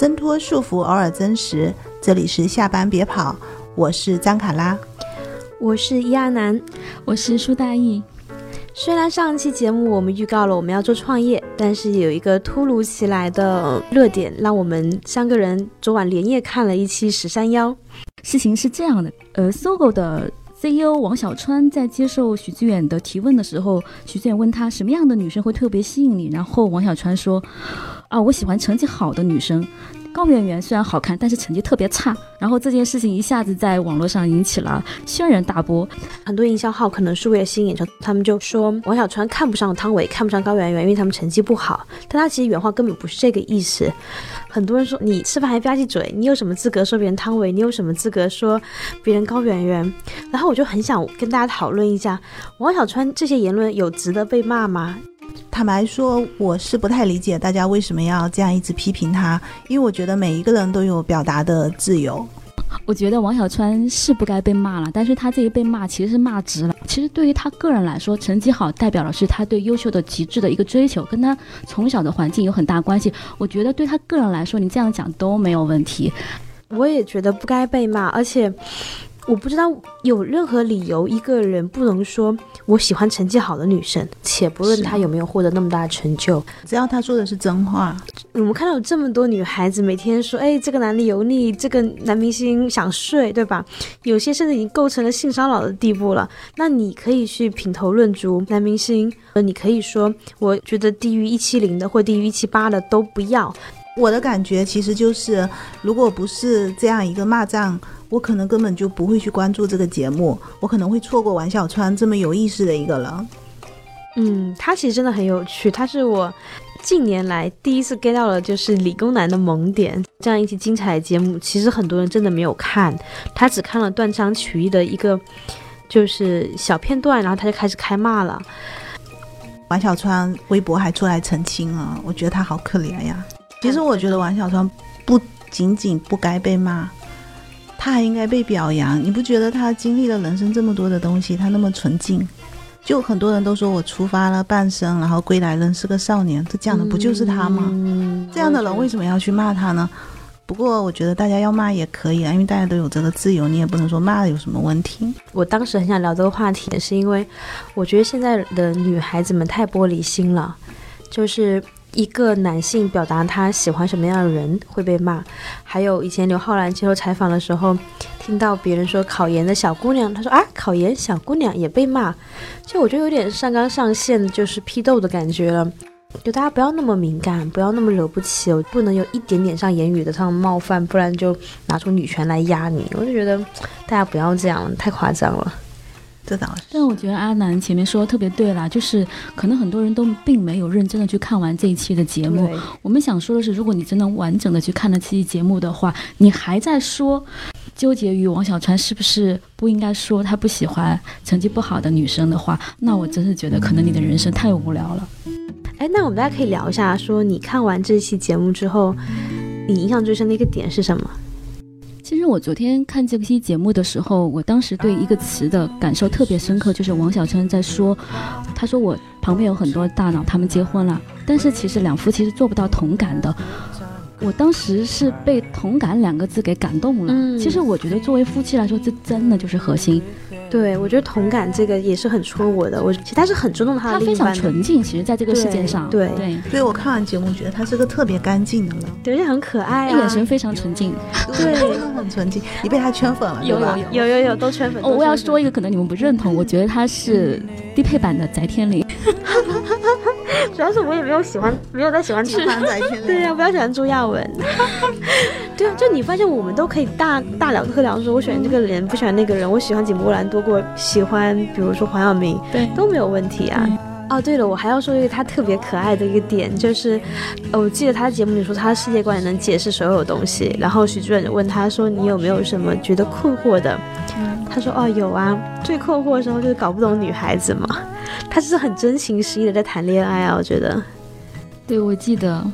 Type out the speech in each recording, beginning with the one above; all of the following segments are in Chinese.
挣脱束缚，偶尔真实。这里是下班别跑，我是张卡拉，我是伊亚楠，我是舒大义。虽然上一期节目我们预告了我们要做创业，但是有一个突如其来的热点，让我们三个人昨晚连夜看了一期《十三幺》。事情是这样的，呃，搜狗的。CEO 王小川在接受许志远的提问的时候，许志远问他什么样的女生会特别吸引你，然后王小川说：“啊，我喜欢成绩好的女生。”高圆圆虽然好看，但是成绩特别差。然后这件事情一下子在网络上引起了轩然大波，很多营销号可能是为了吸引眼球，他们就说王小川看不上汤唯，看不上高圆圆，因为他们成绩不好。但他其实原话根本不是这个意思。很多人说你吃饭还吧唧嘴，你有什么资格说别人汤唯？你有什么资格说别人高圆圆？然后我就很想跟大家讨论一下，王小川这些言论有值得被骂吗？坦白说，我是不太理解大家为什么要这样一直批评他，因为我觉得每一个人都有表达的自由。我觉得王小川是不该被骂了，但是他这一被骂其实是骂值了。其实对于他个人来说，成绩好代表的是他对优秀的极致的一个追求，跟他从小的环境有很大关系。我觉得对他个人来说，你这样讲都没有问题。我也觉得不该被骂，而且。我不知道有任何理由一个人不能说我喜欢成绩好的女生，且不论她有没有获得那么大的成就，只要她说的是真话。我们看到有这么多女孩子每天说，哎，这个男的油腻，这个男明星想睡，对吧？有些甚至已经构成了性骚扰的地步了。那你可以去品头论足男明星，呃，你可以说，我觉得低于一七零的或低于一七八的都不要。我的感觉其实就是，如果不是这样一个骂战。我可能根本就不会去关注这个节目，我可能会错过王小川这么有意思的一个人。嗯，他其实真的很有趣，他是我近年来第一次 get 到了就是理工男的萌点。这样一期精彩的节目，其实很多人真的没有看，他只看了断章取义的一个就是小片段，然后他就开始开骂了。王小川微博还出来澄清啊，我觉得他好可怜呀。其实我觉得王小川不仅仅不该被骂。他还应该被表扬，你不觉得他经历了人生这么多的东西，他那么纯净？就很多人都说我出发了半生，然后归来仍是个少年，这讲的不就是他吗？这样的人为什么要去骂他呢？不过我觉得大家要骂也可以啊，因为大家都有这个自由，你也不能说骂有什么问题。我当时很想聊这个话题，是因为我觉得现在的女孩子们太玻璃心了，就是。一个男性表达他喜欢什么样的人会被骂，还有以前刘浩然接受采访的时候，听到别人说考研的小姑娘，他说啊，考研小姑娘也被骂，就我觉得有点上纲上线，就是批斗的感觉了。就大家不要那么敏感，不要那么惹不起，不能有一点点上言语的上冒犯，不然就拿出女权来压你。我就觉得大家不要这样，太夸张了。这倒是，但我觉得阿南前面说的特别对啦，就是可能很多人都并没有认真的去看完这一期的节目。我们想说的是，如果你真的完整的去看了这期节目的话，你还在说纠结于王小川是不是不应该说他不喜欢成绩不好的女生的话，那我真是觉得可能你的人生太无聊了。哎，那我们大家可以聊一下，说你看完这期节目之后，你印象最深的一个点是什么？其实我昨天看这期节目的时候，我当时对一个词的感受特别深刻，就是王小川在说，他说我旁边有很多大佬，他们结婚了，但是其实两夫妻是做不到同感的。我当时是被“同感”两个字给感动了。嗯，其实我觉得作为夫妻来说，这真的就是核心。对，我觉得同感这个也是很戳我的。我其实他是很尊重他的他非常纯净，其实在这个世界上。对对，所以我看完节目觉得他是个特别干净的人，对，而且很可爱，眼神非常纯净。对，真的很纯净。你被他圈粉了，有有有有有都圈粉。哦，我要说一个可能你们不认同，我觉得他是低配版的翟天临。主要是我也没有喜欢，没有在喜欢吃。对呀，不要喜欢朱亚文。对啊，就你发现我们都可以大大聊特聊，说我喜欢这个人，不喜欢那个人，我喜欢井柏然多过喜欢，比如说黄晓明，对，都没有问题啊。哦，对了，我还要说一个他特别可爱的一个点，就是，呃，我记得他的节目里说他的世界观能解释所有东西。然后许主任问他说：“你有没有什么觉得困惑的？”他说：“哦，有啊，最困惑的时候就是搞不懂女孩子嘛。”他是很真情实意的在谈恋爱啊，我觉得。对，我记得，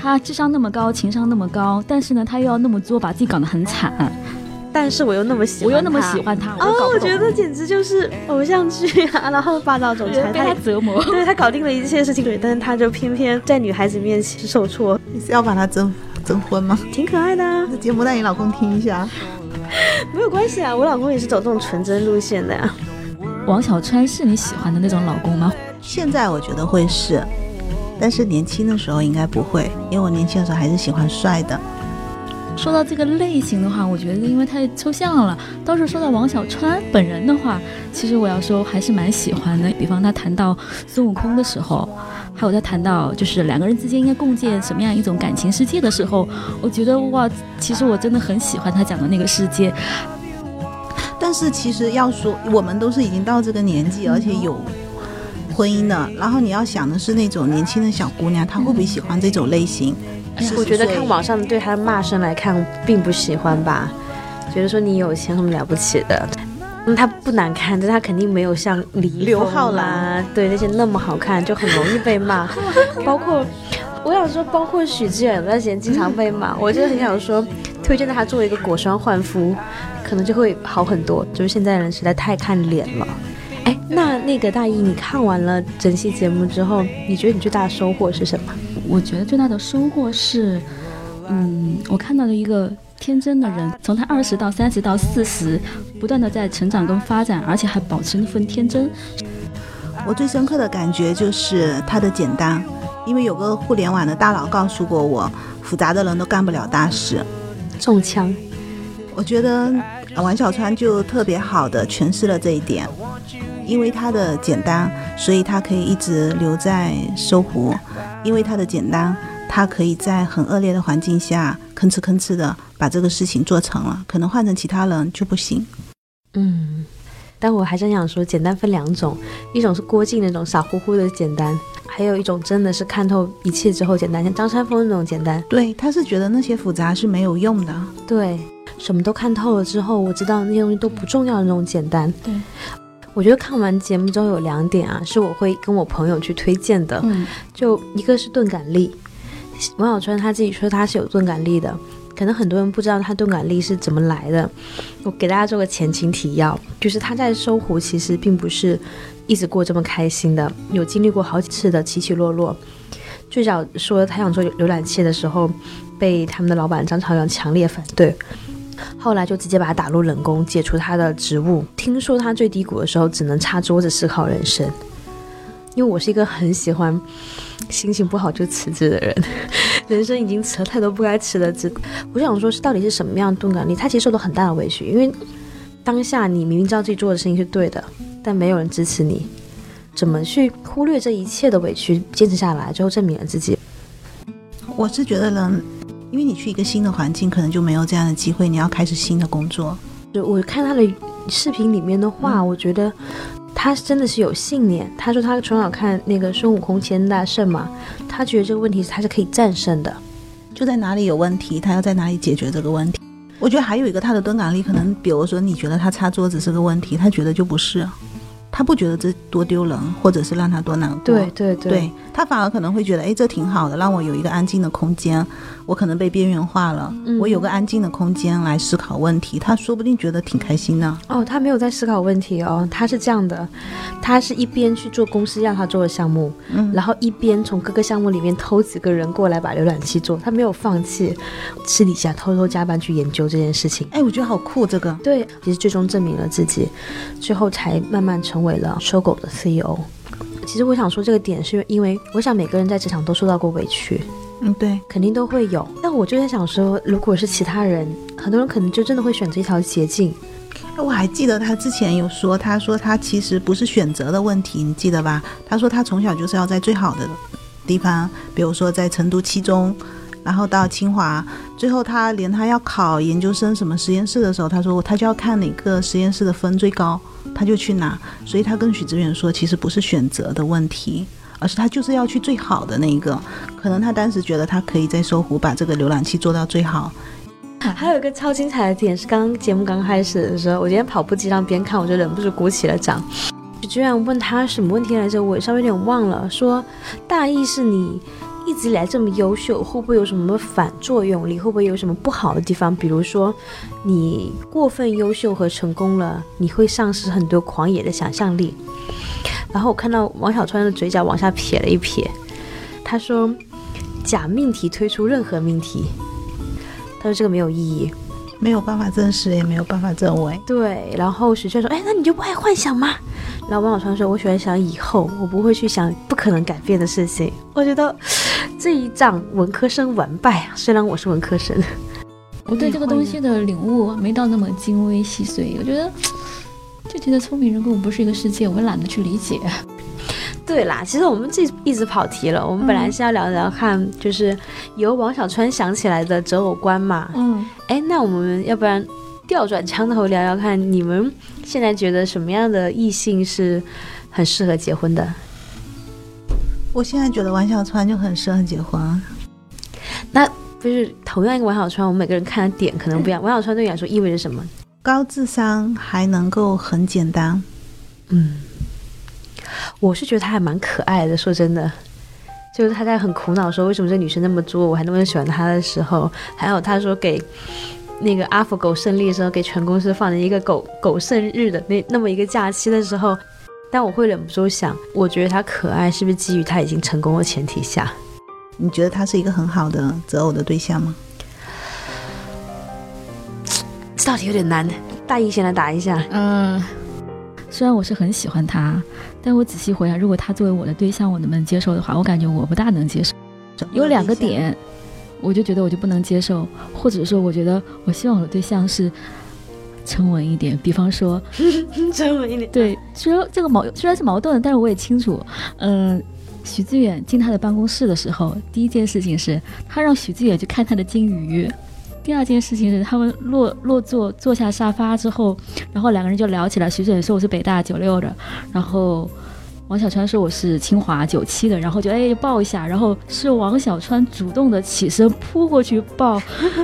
他智商那么高，情商那么高，但是呢，他又要那么作，把自己搞得很惨。但是我又那么喜欢，我又那么喜欢他，哦，我觉得简直就是偶像剧啊！然后霸道总裁被他折磨，对他搞定了一切事情，但是他就偏偏在女孩子面前受挫。你是要把他征？征婚吗？挺可爱的啊，这节目让你老公听一下。没有关系啊，我老公也是走这种纯真路线的呀。王小川是你喜欢的那种老公吗？现在我觉得会是，但是年轻的时候应该不会，因为我年轻的时候还是喜欢帅的。说到这个类型的话，我觉得因为太抽象了。倒是说到王小川本人的话，其实我要说还是蛮喜欢的。比方他谈到孙悟空的时候，还有他谈到就是两个人之间应该共建什么样一种感情世界的时候，我觉得哇，其实我真的很喜欢他讲的那个世界。但是其实要说，我们都是已经到这个年纪，而且有婚姻的，然后你要想的是那种年轻的小姑娘，她会不会喜欢这种类型？我觉得看网上对她的骂声来看，并不喜欢吧，觉得说你有钱很了不起的。嗯，他不难看，但他肯定没有像李刘浩啦，对那些那么好看，就很容易被骂。包括我想说，包括许志远有段时间经常被骂，我就很想说，推荐他做一个果霜焕肤，可能就会好很多。就是现在人实在太看脸了。哎，那那个大一，你看完了整期节目之后，你觉得你最大的收获是什么？我觉得最大的收获是，嗯，我看到了一个天真的人，从他二十到三十到四十，不断的在成长跟发展，而且还保持那份天真。我最深刻的感觉就是他的简单，因为有个互联网的大佬告诉过我，复杂的人都干不了大事。中枪。我觉得王小川就特别好的诠释了这一点，因为他的简单，所以他可以一直留在搜狐。因为他的简单，他可以在很恶劣的环境下吭哧吭哧的把这个事情做成了，可能换成其他人就不行。嗯，但我还真想说，简单分两种，一种是郭靖那种傻乎乎的简单，还有一种真的是看透一切之后简单，像张三丰那种简单。对，他是觉得那些复杂是没有用的。对，什么都看透了之后，我知道那些东西都不重要的那种简单。对。我觉得看完节目之后有两点啊，是我会跟我朋友去推荐的。嗯，就一个是钝感力，王小川他自己说他是有钝感力的，可能很多人不知道他钝感力是怎么来的。我给大家做个前情提要，就是他在搜狐其实并不是一直过这么开心的，有经历过好几次的起起落落。最早说他想做浏览器的时候，被他们的老板张朝阳强烈反对。后来就直接把他打入冷宫，解除他的职务。听说他最低谷的时候，只能擦桌子思考人生。因为我是一个很喜欢心情不好就辞职的人，人生已经吃了太多不该吃的职。我想说，是到底是什么样的钝感力？他其实受到很大的委屈，因为当下你明明知道自己做的事情是对的，但没有人支持你，怎么去忽略这一切的委屈，坚持下来，最后证明了自己？我是觉得呢。因为你去一个新的环境，可能就没有这样的机会。你要开始新的工作。就我看他的视频里面的话，我觉得他真的是有信念。他说他从小看那个孙悟空齐天大圣嘛，他觉得这个问题他是可以战胜的。就在哪里有问题，他要在哪里解决这个问题。我觉得还有一个他的钝感力，可能比如说你觉得他擦桌子是个问题，他觉得就不是。他不觉得这多丢人，或者是让他多难过。对对对，他反而可能会觉得，哎，这挺好的，让我有一个安静的空间。我可能被边缘化了，我有个安静的空间来思考问题，他说不定觉得挺开心的。哦，他没有在思考问题哦，他是这样的，他是一边去做公司让他做的项目，嗯，然后一边从各个项目里面偷几个人过来把浏览器做，他没有放弃，私底下偷偷加班去研究这件事情。哎，我觉得好酷，这个对，其实最终证明了自己，最后才慢慢成为了收购的 CEO。其实我想说这个点，是因为我想每个人在职场都受到过委屈。嗯，对，肯定都会有。但我就在想说，如果是其他人，很多人可能就真的会选择一条捷径。我还记得他之前有说，他说他其实不是选择的问题，你记得吧？他说他从小就是要在最好的地方，比如说在成都七中，然后到清华，最后他连他要考研究生什么实验室的时候，他说他就要看哪个实验室的分最高，他就去拿。所以他跟许志远说，其实不是选择的问题。而是他就是要去最好的那一个，可能他当时觉得他可以在搜狐把这个浏览器做到最好。还有一个超精彩的点是，刚刚节目刚开始的时候，我今天跑步机上边看，我就忍不住鼓起了掌。居然问他什么问题来着？我稍微有点忘了。说大意是你一直以来这么优秀，会不会有什么反作用？你会不会有什么不好的地方？比如说你过分优秀和成功了，你会丧失很多狂野的想象力。然后我看到王小川的嘴角往下撇了一撇，他说：“假命题推出任何命题，他说这个没有意义。没有办法证实，也没有办法证伪。对，然后许炫说：“哎，那你就不爱幻想吗？”然后王小川说：“我喜欢想以后，我不会去想不可能改变的事情。”我觉得这一仗文科生完败啊！虽然我是文科生，我对这个东西的领悟没到那么精微细碎。我觉得 就觉得聪明人跟我不是一个世界，我懒得去理解。对啦，其实我们这一直跑题了。我们本来是要聊聊看，就是由王小川想起来的择偶观嘛。嗯，哎，那我们要不然调转枪头聊聊看，你们现在觉得什么样的异性是很适合结婚的？我现在觉得王小川就很适合结婚。那不是同样一个王小川，我们每个人看的点可能不一样。王小川对你来说意味着什么？高智商还能够很简单。嗯。我是觉得他还蛮可爱的，说真的，就是他在很苦恼说为什么这女生那么作，我还那么喜欢她的时候，还有他说给那个阿福狗胜利的时候，给全公司放了一个狗狗生日的那那么一个假期的时候，但我会忍不住想，我觉得他可爱是不是基于他已经成功的前提下？你觉得他是一个很好的择偶的对象吗？这道题有点难，大一先来答一下。嗯。虽然我是很喜欢他，但我仔细回想，如果他作为我的对象，我能不能接受的话，我感觉我不大能接受。有两个点，我就觉得我就不能接受，或者说我觉得我希望我的对象是沉稳一点，比方说 沉稳一点。对，虽然这个矛虽然是矛盾的，但是我也清楚，嗯，许志远进他的办公室的时候，第一件事情是他让许志远去看他的金鱼。第二件事情是，他们落落座坐下沙发之后，然后两个人就聊起来。徐志远说我是北大九六的，然后王小川说我是清华九七的，然后就哎抱一下，然后是王小川主动的起身扑过去抱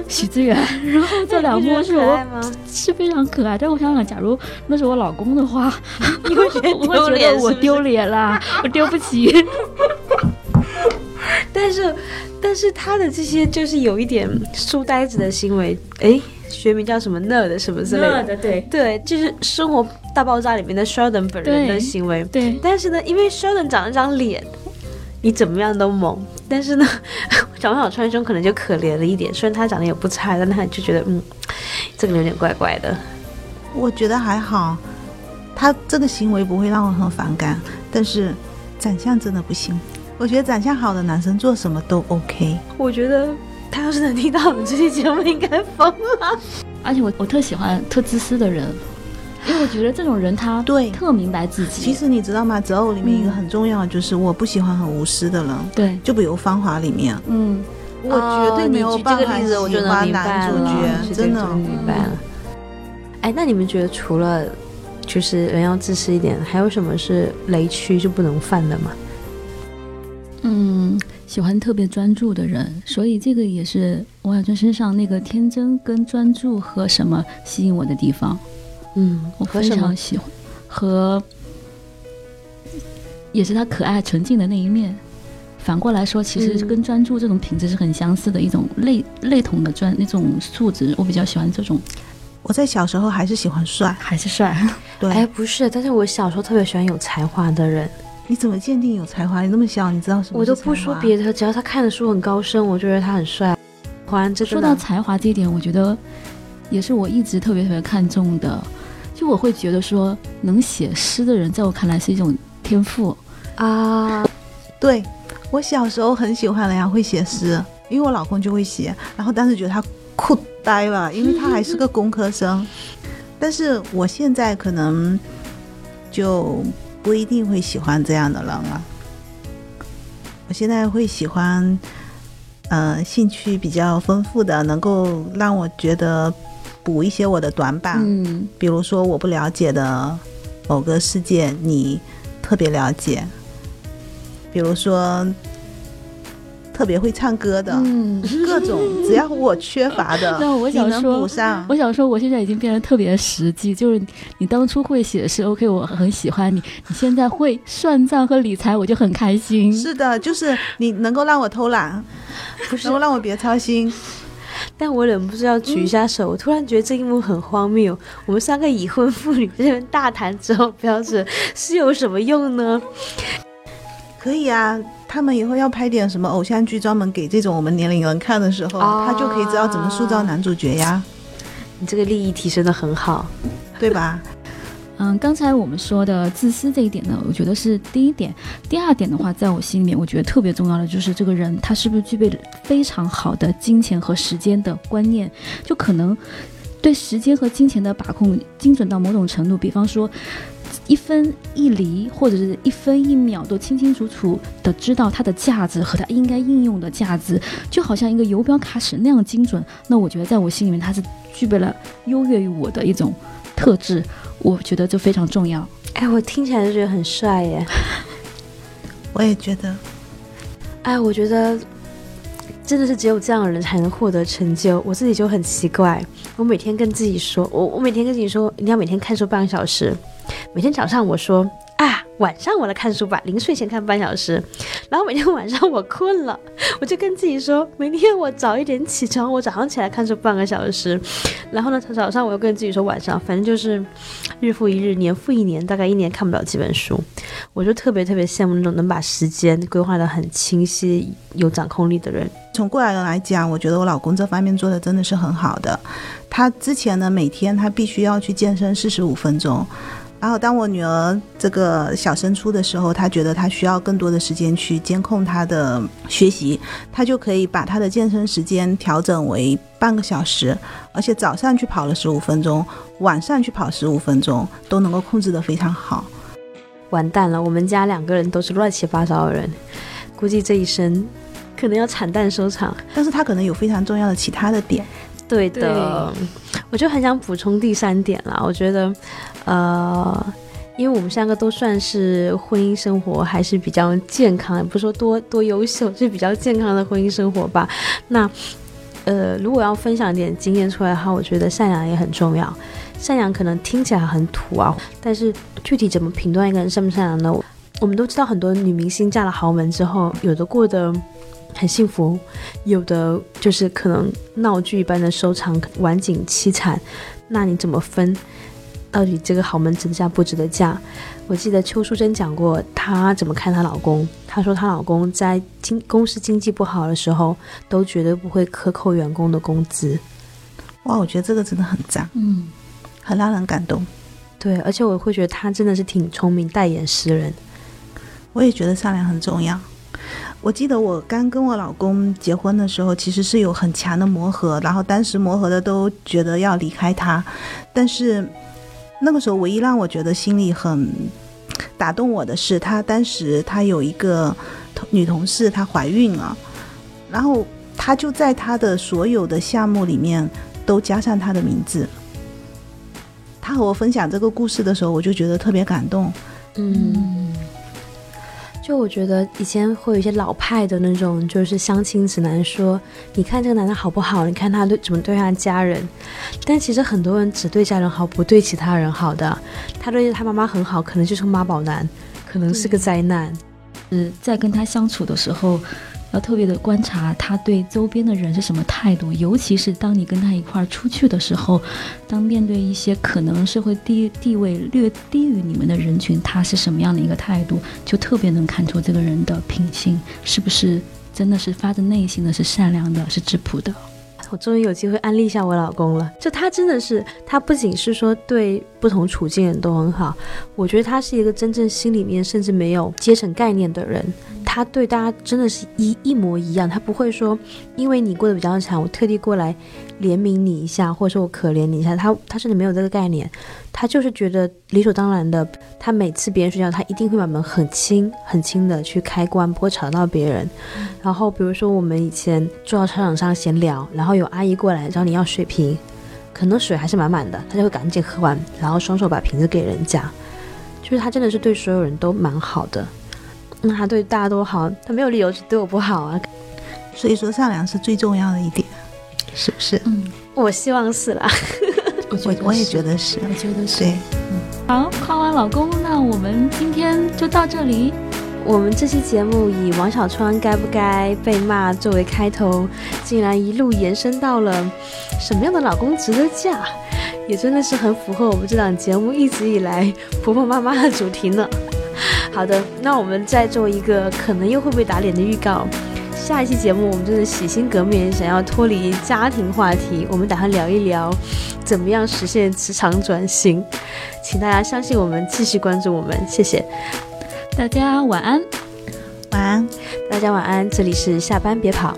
许志远，然后这两幕是我 是非常可爱。但我想想，假如那是我老公的话，你会觉得 我丢脸啦，我丢不起。但是。但是他的这些就是有一点书呆子的行为，哎，学名叫什么 nerd 什么之类的，对对，就是《生活大爆炸》里面的 Sheldon 本人的行为。对，但是呢，因为 Sheldon 长了张脸，你怎么样都萌。但是呢，王 小川兄可能就可怜了一点，虽然他长得也不差，但他就觉得嗯，这个有点怪怪的。我觉得还好，他这个行为不会让我很反感，但是长相真的不行。我觉得长相好的男生做什么都 OK。我觉得他要是能听到我们这期节目，应该疯了。而且我我特喜欢特自私的人，因为我觉得这种人他对特明白自己。其实你知道吗？择偶里面一个很重要的就是我不喜欢很无私的人。对，就比如《芳华》里面，嗯，我绝对没有办法喜欢男主角，真的明白了。哎，那你们觉得除了就是人要自私一点，还有什么是雷区就不能犯的吗？嗯，喜欢特别专注的人，所以这个也是王小川身上那个天真跟专注和什么吸引我的地方。嗯，我非常喜欢，和也是他可爱纯净的那一面。反过来说，其实跟专注这种品质是很相似的一种类类同的专那种素质，我比较喜欢这种。我在小时候还是喜欢帅，还是帅。对，哎，不是，但是我小时候特别喜欢有才华的人。你怎么鉴定有才华？你那么小，你知道什么？我都不说别的，只要他看的书很高深，我就觉得他很帅。说到才华这一点，我觉得也是我一直特别特别看重的。就我会觉得说，能写诗的人，在我看来是一种天赋啊。对我小时候很喜欢人家会写诗，因为我老公就会写，然后当时觉得他酷呆了，因为他还是个工科生。但是我现在可能就。不一定会喜欢这样的人了！我现在会喜欢，呃，兴趣比较丰富的，能够让我觉得补一些我的短板。嗯，比如说我不了解的某个世界，你特别了解。比如说。特别会唱歌的，嗯，各种只要我缺乏的，那我想说，我想说，我现在已经变得特别实际。就是你当初会写诗，OK，我很喜欢你。你现在会算账和理财，我就很开心。是的，就是你能够让我偷懒，不是能够让我别操心。但我忍不住要举一下手，我突然觉得这一幕很荒谬。我们三个已婚妇女在这边大谈择偶标准是有什么用呢？可以啊。他们以后要拍点什么偶像剧，专门给这种我们年龄人看的时候，啊他就可以知道怎么塑造男主角呀，你这个利益提升的很好。对吧？嗯，刚才我们说的自私这一点呢，我觉得是第一点。第二点的话，在我心里面，我觉得特别重要的就是这个人他是不是具备非常好的金钱和时间的观念，就可能对时间和金钱的把控精准到某种程度，比方说。一分一厘或者是一分一秒都清清楚楚的知道它的价值和它应该应用的价值，就好像一个游标卡尺那样精准。那我觉得在我心里面，它是具备了优越于我的一种特质，我觉得就非常重要。哎，我听起来就觉得很帅耶。我也觉得，哎，我觉得真的是只有这样的人才能获得成就。我自己就很奇怪，我每天跟自己说，我我每天跟自己说，你要每天看书半个小时。每天早上我说啊，晚上我来看书吧，临睡前看半小时。然后每天晚上我困了，我就跟自己说，明天我早一点起床，我早上起来看书半个小时。然后呢，早上我又跟自己说，晚上反正就是日复一日，年复一年，大概一年看不了几本书。我就特别特别羡慕那种能把时间规划的很清晰、有掌控力的人。从过来人来讲，我觉得我老公这方面做的真的是很好的。他之前呢，每天他必须要去健身四十五分钟。然后，当我女儿这个小升初的时候，她觉得她需要更多的时间去监控她的学习，她就可以把她的健身时间调整为半个小时，而且早上去跑了十五分钟，晚上去跑十五分钟，都能够控制得非常好。完蛋了，我们家两个人都是乱七八糟的人，估计这一生可能要惨淡收场。但是她可能有非常重要的其他的点。对的，我就很想补充第三点啦。我觉得，呃，因为我们三个都算是婚姻生活还是比较健康，也不是说多多优秀，是比较健康的婚姻生活吧。那，呃，如果要分享一点经验出来的话，我觉得善良也很重要。善良可能听起来很土啊，但是具体怎么评断一个人善不善良呢？我们都知道，很多女明星嫁了豪门之后，有的过得。很幸福，有的就是可能闹剧一般的收场，晚景凄惨。那你怎么分？到底这个豪门值得嫁不值得嫁？我记得邱淑贞讲过，她怎么看她老公。她说她老公在经公司经济不好的时候，都绝对不会克扣员工的工资。哇，我觉得这个真的很赞，嗯，很让人感动。对，而且我会觉得她真的是挺聪明，代言诗人。我也觉得善良很重要。我记得我刚跟我老公结婚的时候，其实是有很强的磨合，然后当时磨合的都觉得要离开他，但是那个时候唯一让我觉得心里很打动我的是，他当时他有一个女同事，她怀孕了，然后他就在他的所有的项目里面都加上他的名字。他和我分享这个故事的时候，我就觉得特别感动。嗯。就我觉得以前会有一些老派的那种，就是相亲指南说，你看这个男的好不好？你看他对怎么对他家人。但其实很多人只对家人好，不对其他人好的。他对他妈妈很好，可能就是妈宝男，可能是个灾难。嗯在跟他相处的时候。要特别的观察他对周边的人是什么态度，尤其是当你跟他一块儿出去的时候，当面对一些可能社会地地位略低于你们的人群，他是什么样的一个态度，就特别能看出这个人的品性是不是真的是发自内心的是善良的，是质朴的。我终于有机会安利一下我老公了，就他真的是，他不仅是说对不同处境人都很好，我觉得他是一个真正心里面甚至没有阶层概念的人。他对大家真的是一一模一样，他不会说因为你过得比较惨，我特地过来怜悯你一下，或者说我可怜你一下。他他甚至没有这个概念，他就是觉得理所当然的。他每次别人睡觉，他一定会把门很轻很轻的去开关，不会吵到别人。然后比如说我们以前坐到操场上闲聊，然后有阿姨过来找你要水瓶，可能水还是满满的，他就会赶紧喝完，然后双手把瓶子给人家。就是他真的是对所有人都蛮好的。那他对大家都好，他没有理由对我不好啊。所以说善良是最重要的一点，是不是？嗯，我希望是啦。我 我也觉得是，我觉得是。对，嗯。好，夸完老公，那我们今天就到这里。我们这期节目以王小川该不该被骂作为开头，竟然一路延伸到了什么样的老公值得嫁，也真的是很符合我们这档节目一直以来婆婆妈妈的主题呢。好的，那我们再做一个可能又会被打脸的预告。下一期节目我们真的洗心革面，想要脱离家庭话题，我们打算聊一聊怎么样实现职场转型。请大家相信我们，继续关注我们，谢谢大家晚安，晚安。大家晚安。这里是下班别跑。